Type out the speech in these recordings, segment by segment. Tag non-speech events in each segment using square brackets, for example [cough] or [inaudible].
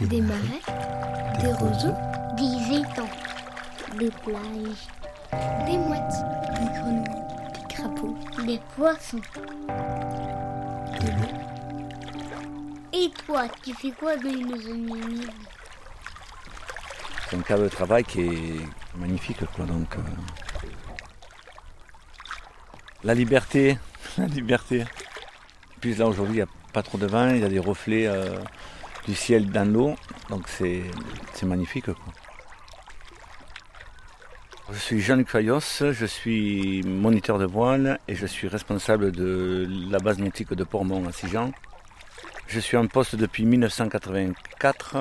Des marais, des roseaux, des étangs, des plages, des mouettes, des grenouilles, des crapauds, des poissons, de l'eau. Et toi, tu fais quoi dans une zone humide? C'est un cadre de travail qui est magnifique. Quoi, donc, euh, La liberté, [laughs] la liberté. Puis là aujourd'hui, il n'y a pas trop de vent, il y a des reflets euh, du ciel dans l'eau, donc c'est magnifique. Je suis Jean-Luc Fayos, je suis moniteur de voile et je suis responsable de la base nautique de Portmont à Sijan. Je suis en poste depuis 1984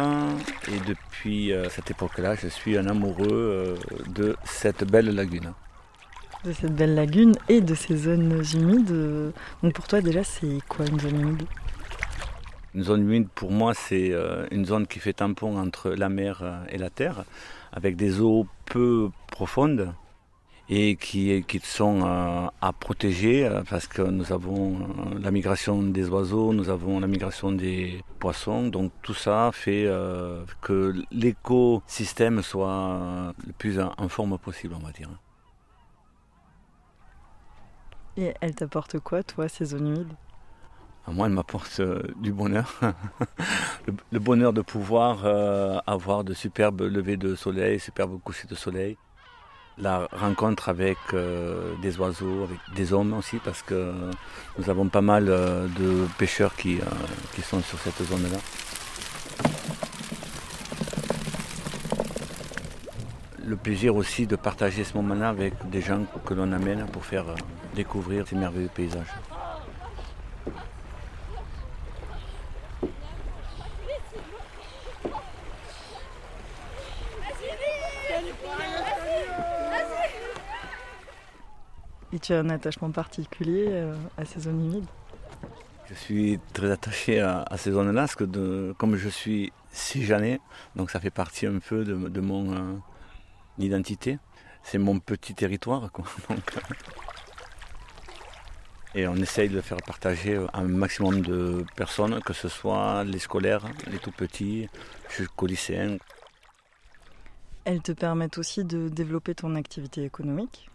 et depuis euh, cette époque-là, je suis un amoureux euh, de cette belle lagune. De cette belle lagune et de ces zones humides. Donc pour toi déjà, c'est quoi une zone humide? Une zone humide, pour moi, c'est euh, une zone qui fait tampon entre la mer euh, et la terre, avec des eaux peu profondes et qui, qui sont euh, à protéger parce que nous avons la migration des oiseaux, nous avons la migration des poissons. Donc tout ça fait que l'écosystème soit le plus en forme possible, on va dire. Et elle t'apporte quoi, toi, ces zones humides À moi, elle m'apporte euh, du bonheur. [laughs] le, bonheur de pouvoir euh, avoir de superbes levées de soleil, superbes couchers de soleil. La rencontre avec euh, des oiseaux, avec des hommes aussi, parce que nous avons pas mal de pêcheurs qui, qui sont sur cette zone-là. Le plaisir aussi de partager ce moment-là avec des gens que l'on amène pour faire euh, découvrir ces merveilleux paysages. Et tu as un attachement particulier euh, à ces zones humides? Je suis très attaché à, à ces zones-là, parce que de- comme je suis Sijanais, donc ça fait partie un peu de, de mon euh, identité. C'est mon petit territoire. Quoi. [laughs] Euh, et on essaye de faire partager un maximum de personnes, que ce soit les scolaires, les tout petits, jusqu'aux lycéens. Elles te permettent aussi de développer ton activité économique.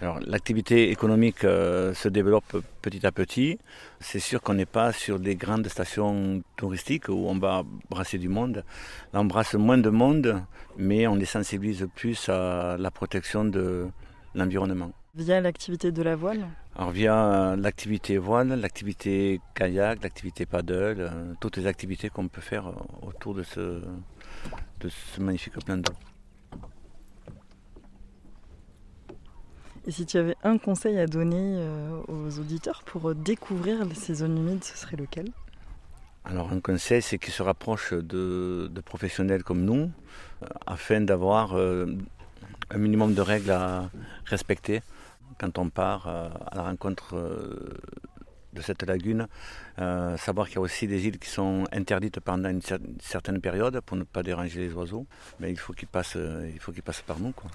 Alors l'activité économique euh, se développe petit à petit. C'est sûr qu'on n'est pas sur des grandes stations touristiques où on va brasser du monde. Là, on brasse moins de monde, mais on les sensibilise plus à la protection de l'environnement. Via l'activité de la voile? Alors via euh, l'activité voile, l'activité kayak, l'activité paddle, euh, toutes les activités qu'on peut faire autour de ce, de ce magnifique plan d'eau. Et si tu avais un conseil à donner euh, aux auditeurs pour euh, découvrir ces zones humides, ce serait lequel? Alors un conseil, c'est qu'ils se rapprochent de, professionnels comme nous, euh, afin d'avoir un minimum de règles à respecter quand on part à la rencontre de cette lagune. Savoir qu'il y a aussi des îles qui sont interdites pendant une, une certaine période pour ne pas déranger les oiseaux, mais il faut qu'ils passent, il passent par nous. Quoi.